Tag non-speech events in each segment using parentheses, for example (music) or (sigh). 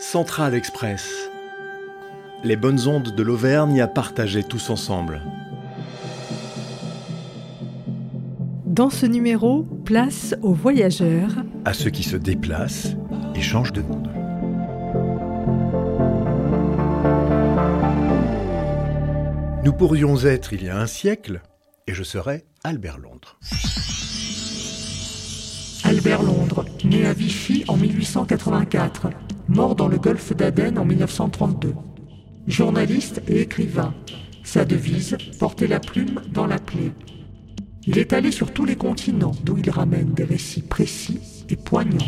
Central Express. Les bonnes ondes de l'Auvergne à partager tous ensemble. Dans ce numéro, place aux voyageurs, À ceux qui se déplacent et changent de monde. Nous pourrions être il y a un siècle et je serais Albert Londres. Albert Londres, né à Vichy en 1884, mort dans le golfe d'Aden en 1932. Journaliste et écrivain. Sa devise, porter la plume dans la plaie. Il est allé sur tous les continents d'où il ramène des récits précis et poignants.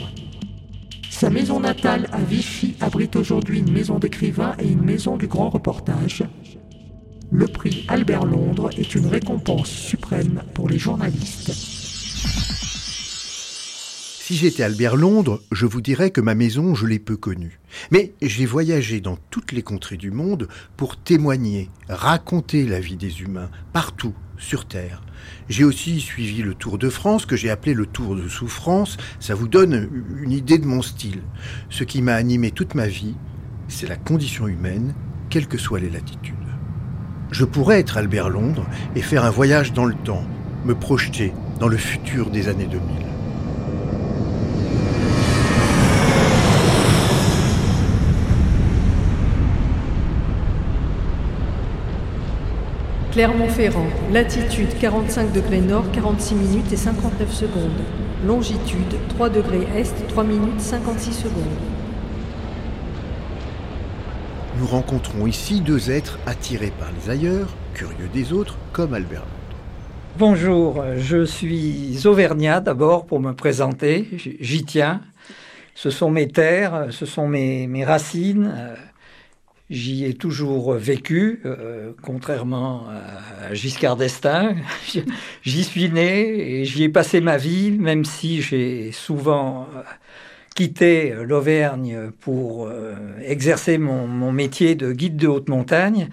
Sa maison natale à Vichy abrite aujourd'hui une maison d'écrivain et une maison du grand reportage. Le prix Albert Londres est une récompense suprême pour les journalistes. Si j'étais Albert Londres, je vous dirais que ma maison, je l'ai peu connue. Mais j'ai voyagé dans toutes les contrées du monde pour témoigner, raconter la vie des humains, partout, sur Terre. J'ai aussi suivi le Tour de France, que j'ai appelé le Tour de souffrance. Ça vous donne une idée de mon style. Ce qui m'a animé toute ma vie, c'est la condition humaine, quelles que soient les latitudes. Je pourrais être Albert Londres et faire un voyage dans le temps, me projeter dans le futur des années 2000. Clermont-Ferrand, latitude 45 degrés nord, 46 minutes et 59 secondes. Longitude 3 degrés est, 3 minutes 56 secondes. Nous rencontrons ici deux êtres attirés par les ailleurs, curieux des autres, comme Albert. Bonjour, je suis auvergnat d'abord pour me présenter, j'y tiens. Ce sont mes terres, ce sont mes, mes racines. J'y ai toujours vécu, euh, contrairement à Giscard d'Estaing. (laughs) J'y suis né et j'y ai passé ma vie, même si j'ai souvent euh, quitté l'Auvergne pour euh, exercer mon, mon métier de guide de haute montagne.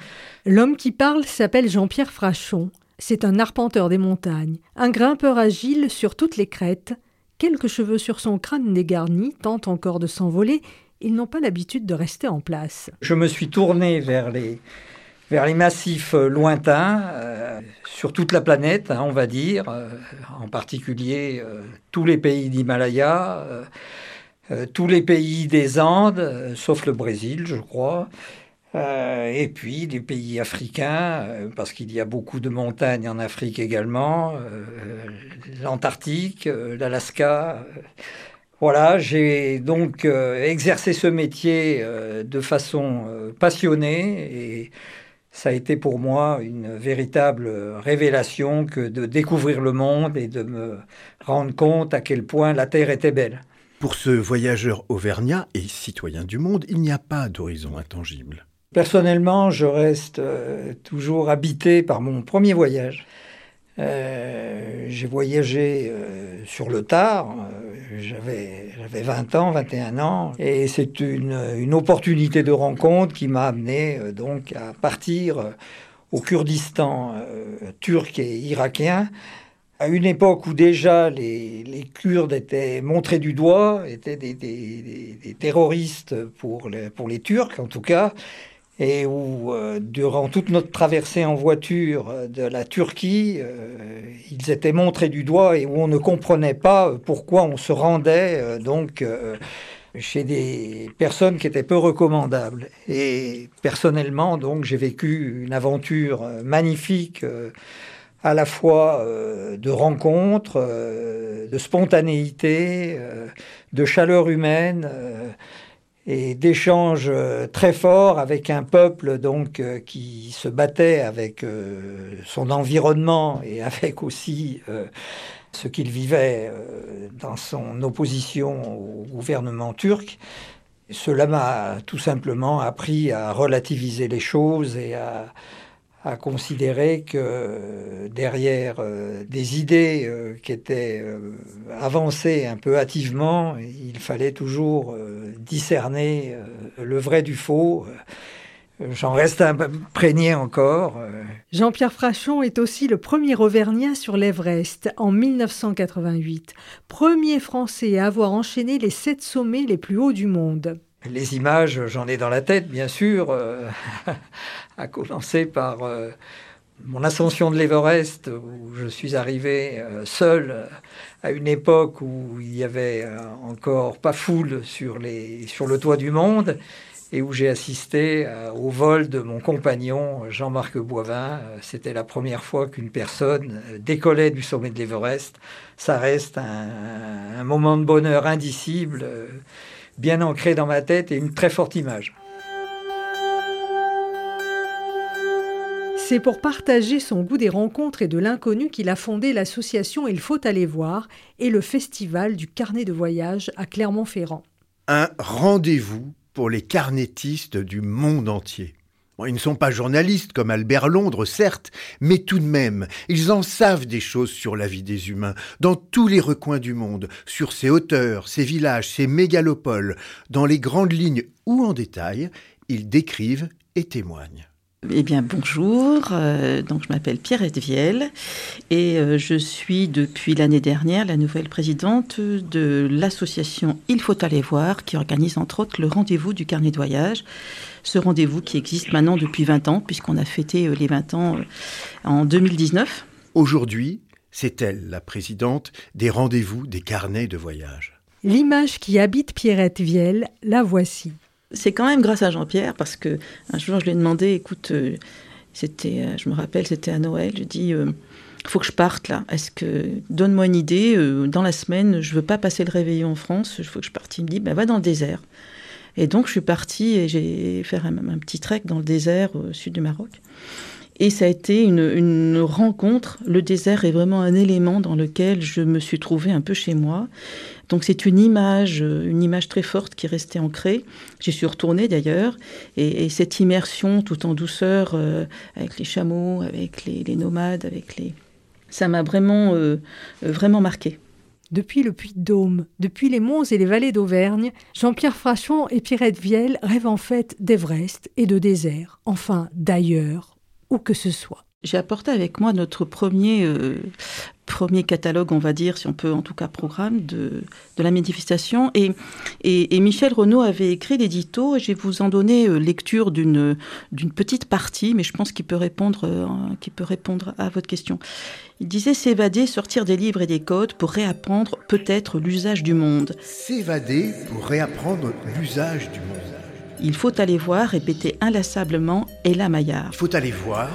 L'homme qui parle s'appelle Jean-Pierre Frachon. C'est un arpenteur des montagnes, un grimpeur agile sur toutes les crêtes. Quelques cheveux sur son crâne dégarni tentent encore de s'envoler. Ils n'ont pas l'habitude de rester en place. Je me suis tourné vers les, vers les massifs euh, lointains, euh, sur toute la planète, hein, on va dire, euh, en particulier tous les pays d'Himalaya, tous les pays des Andes, sauf le Brésil, je crois, et puis les pays africains, parce qu'il y a beaucoup de montagnes en Afrique également, l'Antarctique, l'Alaska. Voilà, j'ai donc euh, exercé ce métier euh, de façon euh, passionnée et ça a été pour moi une véritable révélation que de découvrir le monde et de me rendre compte à quel point la Terre était belle. Pour ce voyageur auvergnat et citoyen du monde, il n'y a pas d'horizon intangible. Personnellement, je reste toujours habité par mon premier voyage. Euh, j'ai voyagé euh, sur le tard, euh, j'avais, j'avais 20 ans, 21 ans, et c'est une, opportunité de rencontre qui m'a amené donc à partir au Kurdistan turc et irakien, à une époque où déjà les, Kurdes étaient montrés du doigt, étaient des, terroristes pour les Turcs en tout cas, et où, euh, durant toute notre traversée en voiture euh, de la Turquie, euh, ils étaient montrés du doigt et où on ne comprenait pas pourquoi on se rendait donc chez des personnes qui étaient peu recommandables. Et personnellement, donc, j'ai vécu une aventure magnifique. à la fois de rencontres, de spontanéité, de chaleur humaine et d'échanges euh, très forts avec un peuple donc euh, qui se battait avec euh, son environnement et (laughs) avec aussi ce qu'il vivait dans son opposition au gouvernement turc. Cela m'a tout simplement appris à relativiser les choses et à, à considérer que derrière euh, des idées euh, qui étaient euh, avancées un peu hâtivement, il fallait toujours euh, discerner euh, le vrai du faux. J'en reste imprégné encore. euh. Jean-Pierre Frachon est aussi le premier Auvergnat sur l'Everest en 1988, premier Français à avoir enchaîné les sept sommets les plus hauts du monde. Les images, j'en ai dans la tête, bien sûr, (laughs) à commencer par mon ascension de l'Everest, où je suis arrivé seul à une époque où il y avait encore pas foule sur, le toit du monde et où j'ai assisté euh, au vol de mon compagnon Jean-Marc Boivin. Euh, c'était la première fois qu'une personne euh, décollait du sommet de l'Everest. Ça reste un, moment de bonheur indicible, bien ancré dans ma tête et une très forte image. C'est pour partager son goût des rencontres et de l'inconnu qu'il a fondé l'association Il faut aller voir et le festival du carnet de voyage à Clermont-Ferrand. Un rendez-vous pour les carnétistes du monde entier. Ils ne sont pas journalistes comme Albert Londres, certes, mais tout de même, ils en savent des choses sur la vie des humains, dans tous les recoins du monde, sur ses hauteurs, ses villages, ses mégalopoles, dans les grandes lignes ou en détail, ils décrivent et témoignent. Eh bien, bonjour. Euh, donc, je m'appelle Pierre Vielle et euh, je suis depuis l'année dernière la nouvelle présidente de l'association Il faut aller voir qui organise entre autres le rendez-vous du carnet de voyage. Ce rendez-vous qui existe maintenant depuis 20 ans puisqu'on a fêté euh, les 20 ans en 2019. Aujourd'hui, c'est elle la présidente des rendez-vous des carnets de voyage. L'image qui habite Pierrette Vielle, la voici. C'est quand même grâce à Jean-Pierre, parce que un jour je lui ai demandé, écoute, euh, c'était, euh, je me rappelle, c'était à Noël, je dis, euh, faut que je parte là. Est-ce que donne-moi une idée Dans la semaine, je veux pas passer le réveillon en France. Il faut que je parte. Il me dit, ben, va dans le désert. Et donc je suis partie et j'ai fait un, un, petit trek dans le désert au sud du Maroc. Et ça a été une, une, rencontre. Le désert est vraiment un élément dans lequel je me suis trouvée un peu chez moi. Donc c'est une image, une image très forte qui est restée ancrée. J'y suis retournée d'ailleurs. Et, cette immersion tout en douceur euh, avec les chameaux, avec les, nomades, avec les... Ça m'a vraiment, euh, vraiment marqué. Depuis le Puy-de-Dôme, depuis les monts et les vallées d'Auvergne, Jean-Pierre Frachon et Pierrette Vielle rêvent en fait d'Everest et de désert, enfin d'ailleurs, où que ce soit. J'ai apporté avec moi notre premier, euh, premier catalogue, on va dire, si on peut en tout cas programme, de, de la manifestation. Et, et, Michel Renaud avait écrit l'édito, et je vais vous en donner euh, lecture d'une petite partie, mais je pense qu'il peut, répondre, euh, peut répondre à votre question. Il disait s'évader, sortir des livres et des codes pour réapprendre peut-être l'usage du monde. S'évader pour réapprendre l'usage du monde. Il faut aller voir, répéter inlassablement Ella Maillard. Il faut aller voir.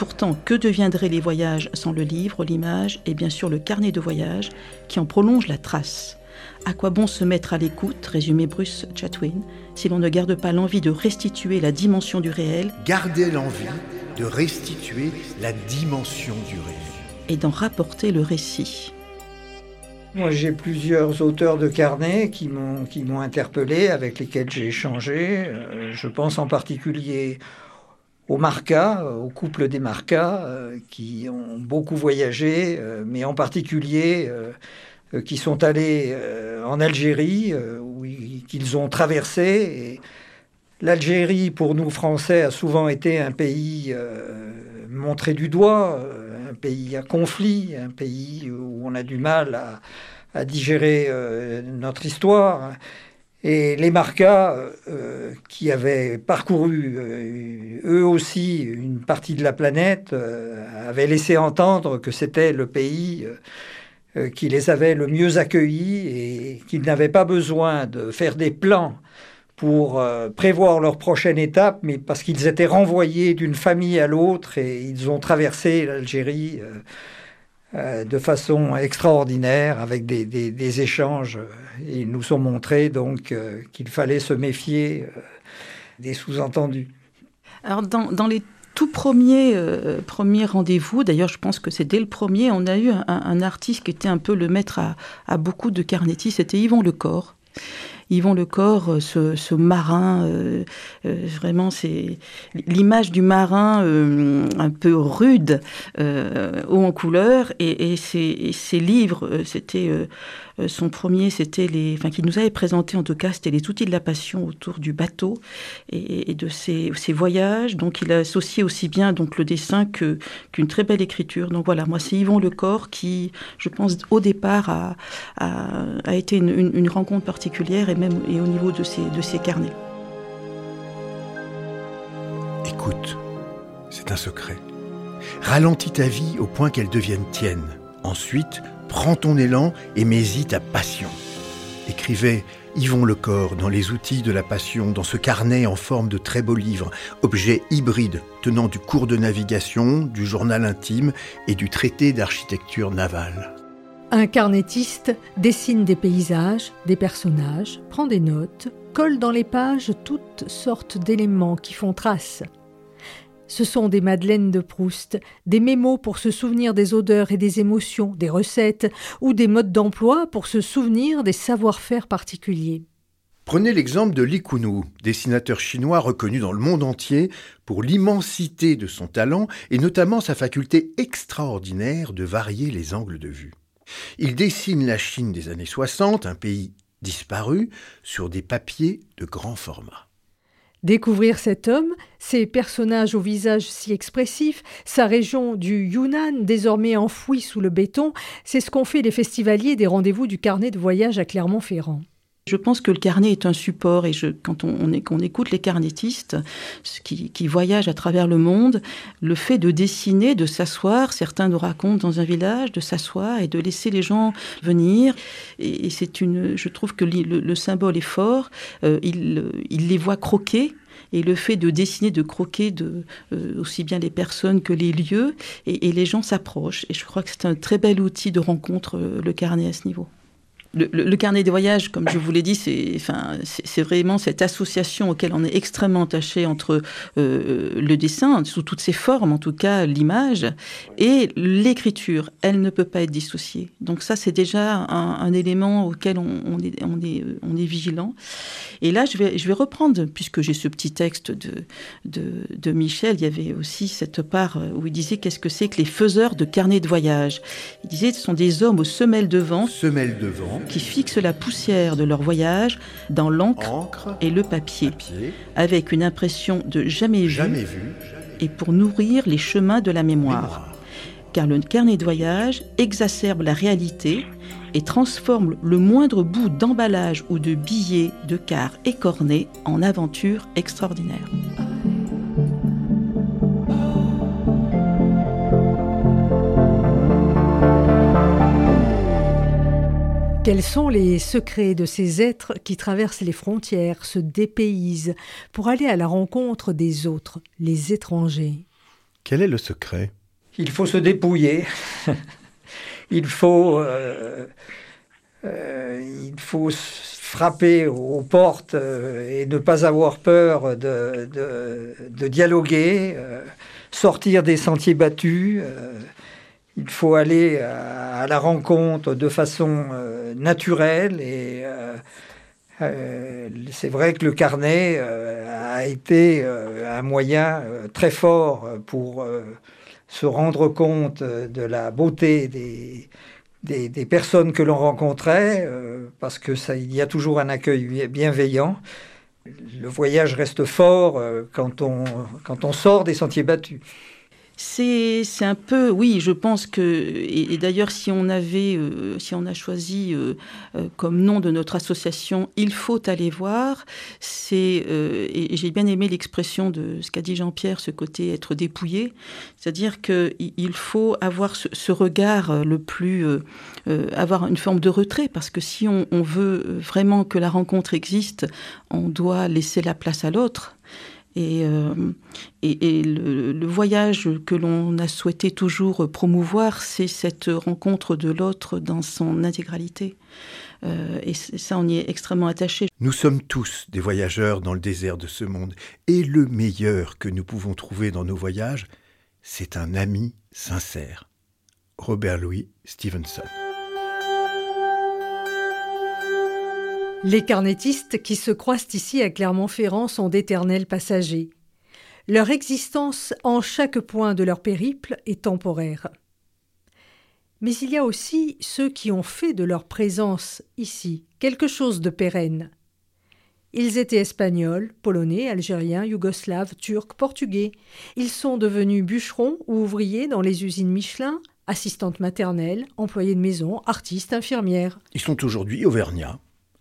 Pourtant, que deviendraient les voyages sans le livre, l'image et bien sûr le carnet de voyage qui en prolonge la trace? À quoi bon se mettre à l'écoute, résumé Bruce Chatwin, si l'on ne garde pas l'envie de restituer la dimension du réel? Garder l'envie de restituer la dimension du réel. Et d'en rapporter le récit. Moi, j'ai plusieurs auteurs de carnets qui m'ont qui m'ont interpellé, avec lesquels j'ai échangé. Euh, je pense en particulier aux Marcas, au couple des Marcas, euh, qui ont beaucoup voyagé, euh, mais en particulier qui sont allés en Algérie, qu'ils ont traversé. L'Algérie, pour nous Français, a souvent été un pays montré du doigt un pays à conflit, un pays où on a du mal à, digérer euh, notre histoire. Et les Marcas, euh, qui avaient parcouru euh, eux aussi une partie de la planète, avaient laissé entendre que c'était le pays qui les avait le mieux accueillis et qu'ils n'avaient pas besoin de faire des plans pour euh, prévoir leur prochaine étape, mais parce qu'ils étaient renvoyés d'une famille à l'autre et ils ont traversé l'Algérie euh, euh, de façon extraordinaire avec des, échanges. Et ils nous ont montré donc qu'il fallait se méfier des sous-entendus. Alors dans, les tout premiers, premiers rendez-vous, d'ailleurs je pense que c'est dès le premier, on a eu un, artiste qui était un peu le maître à, à beaucoup de Carnetti, c'était Yvon Lecor. Yvon Lecor, euh, ce, ce marin, euh, euh, vraiment, c'est l'image du marin un peu rude, haut en couleur, et, ses, livres, c'était son premier, c'était les, enfin, qui nous avait présenté en tout cas, c'était les outils de la passion autour du bateau et, de ses, voyages. Donc, il a associé aussi bien donc le dessin que qu'une très belle écriture. Donc voilà, moi, c'est Yvon Lecor qui, je pense, au départ, a, été une, rencontre particulière et même au niveau de ses carnets. Écoute, c'est un secret. Ralentis ta vie au point qu'elle devienne tienne. Ensuite, prends ton élan et mets-y ta passion. Écrivait Yvon Lecor dans Les outils de la passion, dans ce carnet en forme de très beau livre, objet hybride tenant du cours de navigation, du journal intime et du traité d'architecture navale. Un carnettiste dessine des paysages, des personnages, prend des notes, colle dans les pages toutes sortes d'éléments qui font trace. Ce sont des madeleines de Proust, des mémos pour se souvenir des odeurs et des émotions, des recettes, ou des modes d'emploi pour se souvenir des savoir-faire particuliers. Prenez l'exemple de Li Kunu, dessinateur chinois reconnu dans le monde entier pour l'immensité de son talent et notamment sa faculté extraordinaire de varier les angles de vue. Il dessine la Chine des années 60, un pays disparu, sur des papiers de grand format. Découvrir cet homme, ses personnages au visage si expressif, sa région du Yunnan désormais enfouie sous le béton, c'est ce qu'ont fait les festivaliers des rendez-vous du carnet de voyage à Clermont-Ferrand. Je pense que le carnet est un support et je, quand on, écoute les carnetistes qui, qui, voyagent à travers le monde, le fait de dessiner, de s'asseoir, certains nous racontent dans un village, de s'asseoir et de laisser les gens venir. Et, c'est une, je trouve que le, symbole est fort. Euh, il, il les voit croquer et le fait de dessiner, de croquer de, euh, aussi bien les personnes que les lieux, et, et les gens s'approchent. Et je crois que c'est un très bel outil de rencontre, euh, le carnet à ce niveau le, carnet des voyages, comme je vous l'ai dit, c'est vraiment cette association auquel on est extrêmement attaché entre euh, le dessin, sous toutes ses formes, en tout cas l'image, et l'écriture. Elle ne peut pas être dissociée. Donc ça, c'est déjà un, élément auquel on, est, on, est, vigilant. Et là, je vais, reprendre, puisque j'ai ce petit texte de, de, de, Michel, il y avait aussi cette part où il disait qu'est-ce que c'est que les faiseurs de carnet de voyage? Il disait ce sont des hommes aux de. Semelles de vent qui fixent la poussière de leur voyage dans l'encre et le papier, avec une impression de jamais, jamais vu, et pour nourrir les chemins de la mémoire. Car le carnet de voyage exacerbe la réalité et transforme le moindre bout d'emballage ou de billet de car écorné en aventure extraordinaire. Quels sont les secrets de ces êtres qui traversent les frontières, se dépaysent, pour aller à la rencontre des autres, les étrangers? Quel est le secret? Il faut se dépouiller. (laughs) il faut, euh, euh, il faut frapper aux portes euh, et ne pas avoir peur de, de dialoguer, sortir des sentiers battus il faut aller à, la rencontre de façon euh, naturelle et euh, euh, c'est vrai que le carnet a été un moyen très fort pour se rendre compte de la beauté des, des, personnes que l'on rencontrait, parce que ça, il y a toujours un accueil bienveillant. Le voyage reste fort quand, on, quand on sort des sentiers battus. C'est un peu, oui, je pense que, et, d'ailleurs, si on avait, euh, si on a choisi euh, euh, comme nom de notre association, il faut aller voir, c'est, et, j'ai bien aimé l'expression de ce qu'a dit Jean-Pierre, ce côté être dépouillé, c'est-à-dire qu'il faut avoir ce, regard le plus, avoir une forme de retrait, parce que si on veut vraiment que la rencontre existe, on doit laisser la place à l'autre. Et, euh, et, le, voyage que l'on a souhaité toujours promouvoir, c'est cette rencontre de l'autre dans son intégralité. Euh, et ça, on y est extrêmement attaché. Nous sommes tous des voyageurs dans le désert de ce monde. Et le meilleur que nous pouvons trouver dans nos voyages, c'est un ami sincère. Robert Louis Stevenson. Les carnetistes qui se croisent ici à Clermont-Ferrand sont d'éternels passagers. Leur existence en chaque point de leur périple est temporaire. Mais il y a aussi ceux qui ont fait de leur présence ici quelque chose de pérenne. Ils étaient espagnols, polonais, algériens, yougoslaves, turcs, portugais. Ils sont devenus bûcherons ou ouvriers dans les usines Michelin, assistantes maternelles, employés de maison, artistes, infirmières. Ils sont aujourd'hui auvergnats,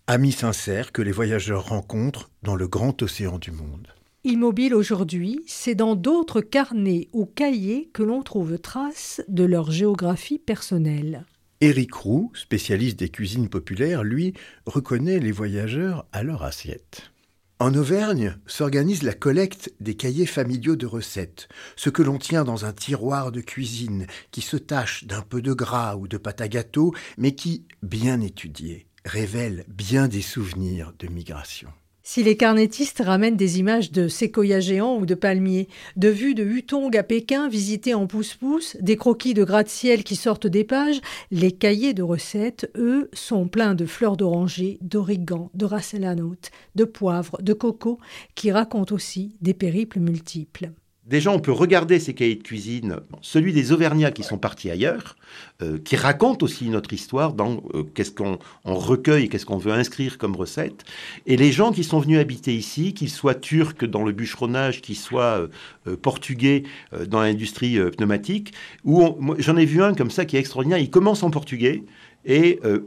amis sincères que les voyageurs rencontrent dans le grand océan du monde. Immobile aujourd'hui, c'est dans d'autres carnets ou cahiers que l'on trouve trace de leur géographie personnelle. Éric Roux, spécialiste des cuisines populaires, lui, reconnaît les voyageurs à leur assiette. En Auvergne s'organise la collecte des cahiers familiaux de recettes, ce que l'on tient dans un tiroir de cuisine qui se tache d'un peu de gras ou de pâte à gâteau, mais qui, bien étudié, révèle bien des souvenirs de migration. Si les carnétistes ramènent des images de séquoias géants ou de palmiers, de vues de Hutong à Pékin visitées en pouce-pouce, des croquis de gratte-ciel qui sortent des pages, les cahiers de recettes, eux, sont pleins de fleurs d'oranger, d'origan, de rasselanote, de poivre, de coco, qui racontent aussi des périples multiples. Déjà, on peut regarder ces cahiers de cuisine, celui des Auvergnats qui sont partis ailleurs, euh, qui racontent aussi notre histoire dans euh, qu'est-ce qu'on recueille, qu'est-ce qu'on veut inscrire comme recette, et les gens qui sont venus habiter ici, qu'ils soient turcs dans le bûcheronnage, qu'ils soient euh, portugais dans l'industrie pneumatique, où j'en ai vu un comme ça qui est extraordinaire, il commence en portugais, et euh,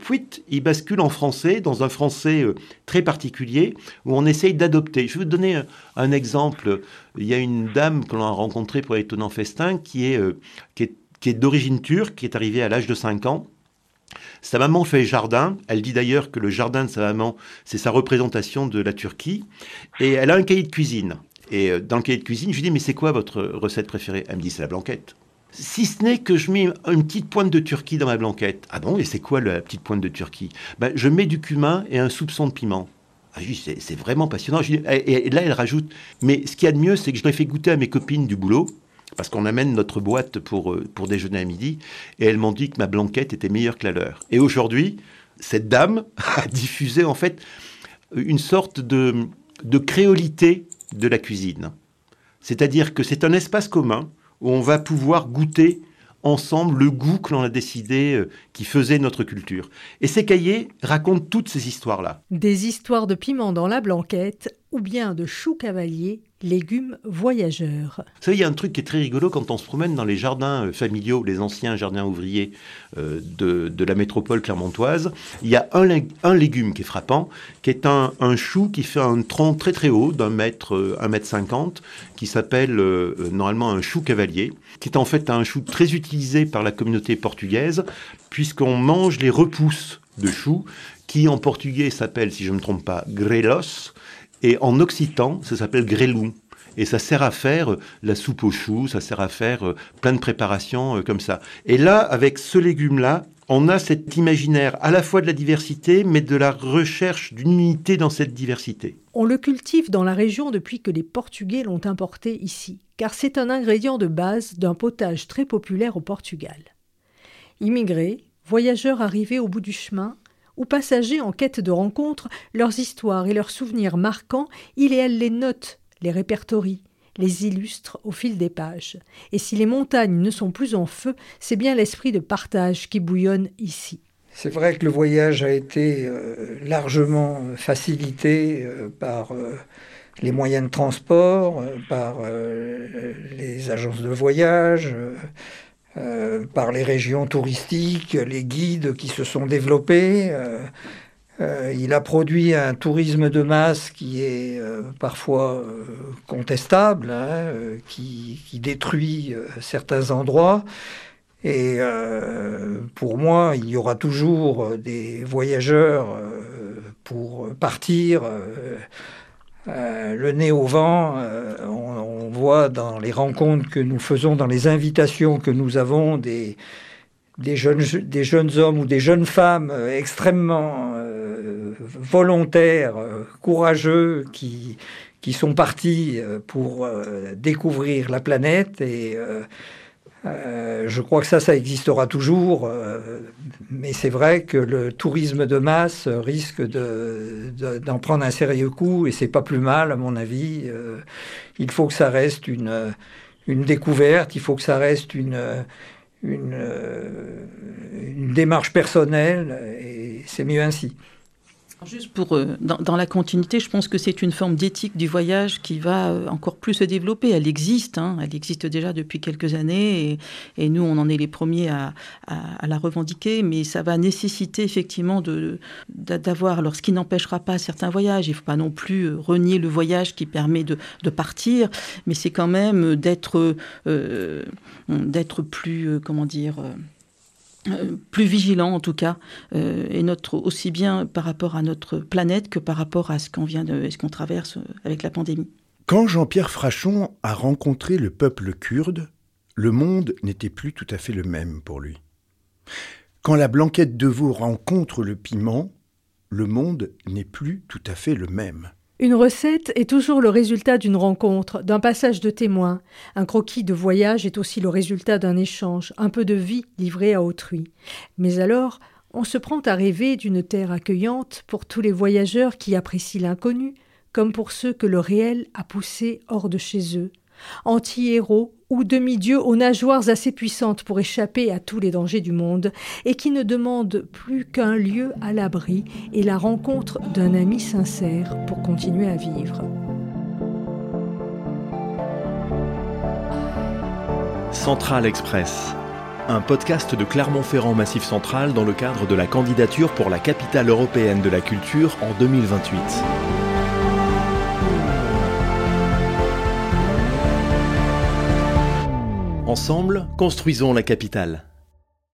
il bascule en français, dans un français euh, très particulier, où on essaye d'adopter. Je vais vous donner un, exemple. Il y a une dame que l'on a rencontrée pour l'étonnant festin qui est, euh, qui est, qui est d'origine turque, qui est arrivée à l'âge de 5 ans. Sa maman fait jardin. Elle dit d'ailleurs que le jardin de sa maman, c'est sa représentation de la Turquie. Et elle a un cahier de cuisine. Et euh, dans le cahier de cuisine, je lui dis, mais c'est quoi votre recette préférée? Elle me dit, c'est la blanquette si ce n'est que je mets une petite pointe de turquie dans ma blanquette. Ah bon, et c'est quoi la petite pointe de turquie? Ben, Je mets du cumin et un soupçon de piment. Ah, c'est vraiment passionnant. et, là, elle rajoute, mais ce qu'il y a de mieux, c'est que je l'ai fait goûter à mes copines du boulot, parce qu'on amène notre boîte pour, euh, pour déjeuner à midi, et elles m'ont dit que ma blanquette était meilleure que la leur. Et aujourd'hui, cette dame (laughs) a diffusé en fait une sorte de, de créolité de la cuisine. C'est-à-dire que c'est un espace commun où on va pouvoir goûter ensemble le goût que l'on a décidé euh, qui faisait notre culture. Et ces cahiers racontent toutes ces histoires-là. Des histoires de piment dans la blanquette ou bien de choux cavaliers légumes voyageurs. Vous savez, il y a un truc qui est très rigolo quand on se promène dans les jardins euh, familiaux, les anciens jardins ouvriers euh, de, la métropole clermontoise. Il y a un, légume qui est frappant, qui est un, chou qui fait un tronc très très haut, d'un mètre, euh, un mètre cinquante, qui s'appelle normalement un chou cavalier, qui est en fait un chou très utilisé par la communauté portugaise, puisqu'on mange les repousses de choux, qui en portugais s'appelle, si je ne me trompe pas, grelos, et en occitan, ça s'appelle grélou. Et ça sert à faire euh, la soupe aux choux, ça sert à faire euh, plein de préparations euh, comme ça. Et là, avec ce légume-là, on a cet imaginaire à la fois de la diversité, mais de la recherche d'une unité dans cette diversité. On le cultive dans la région depuis que les Portugais l'ont importé ici, car c'est un ingrédient de base d'un potage très populaire au Portugal. Immigrés, voyageurs arrivés au bout du chemin, ou passagers en quête de rencontres, leurs histoires et leurs souvenirs marquants, il et elle les notent, les répertorient, les illustrent au fil des pages. Et si les montagnes ne sont plus en feu, c'est bien l'esprit de partage qui bouillonne ici. C'est vrai que le voyage a été euh, largement facilité euh, par euh, les moyens de transport, par les agences de voyage, euh, par les régions touristiques, les guides qui se sont développés. Euh, euh, il a produit un tourisme de masse qui est parfois contestable, hein, qui, qui, détruit certains endroits. Et pour moi, il y aura toujours des voyageurs pour partir euh, le nez au vent, euh, on, voit dans les rencontres que nous faisons, dans les invitations que nous avons des, jeunes hommes ou des jeunes femmes euh, extrêmement volontaires, courageux, qui, qui sont partis pour découvrir la planète et euh, je crois que ça, ça existera toujours, euh, mais c'est vrai que le tourisme de masse risque d'en prendre un sérieux coup, et c'est pas plus mal, à mon avis. Euh, il faut que ça reste une, une découverte, il faut que ça reste une, une, une démarche personnelle et c'est mieux ainsi. Juste pour, euh, dans, la continuité, je pense que c'est une forme d'éthique du voyage qui va euh, encore plus se développer. Elle existe, hein. elle existe déjà depuis quelques années et, nous, on en est les premiers à, la revendiquer, mais ça va nécessiter effectivement d'avoir, alors ce qui n'empêchera pas certains voyages, il ne faut pas non plus euh, renier le voyage qui permet de, partir, mais c'est quand même d'être d'être plus, comment dire, euh, plus vigilant en tout cas, euh, et notre aussi bien par rapport à notre planète que par rapport à ce qu'on vient de, ce qu'on traverse euh, avec la pandémie. Quand Jean-Pierre Frachon a rencontré le peuple kurde, le monde n'était plus tout à fait le même pour lui. Quand la blanquette de veau rencontre le piment, le monde n'est plus tout à fait le même. Une recette est toujours le résultat d'une rencontre, d'un passage de témoin. Un croquis de voyage est aussi le résultat d'un échange, un peu de vie livrée à autrui. Mais alors, on se prend à rêver d'une terre accueillante pour tous les voyageurs qui apprécient l'inconnu, comme pour ceux que le réel a poussés hors de chez eux anti-héros ou demi-dieux aux nageoires assez puissantes pour échapper à tous les dangers du monde, et qui ne demandent plus qu'un lieu à l'abri et la rencontre d'un ami sincère pour continuer à vivre. Central Express, un podcast de Clermont-Ferrand Massif Central dans le cadre de la candidature pour la capitale européenne de la culture en 2028. Ensemble, construisons la capitale.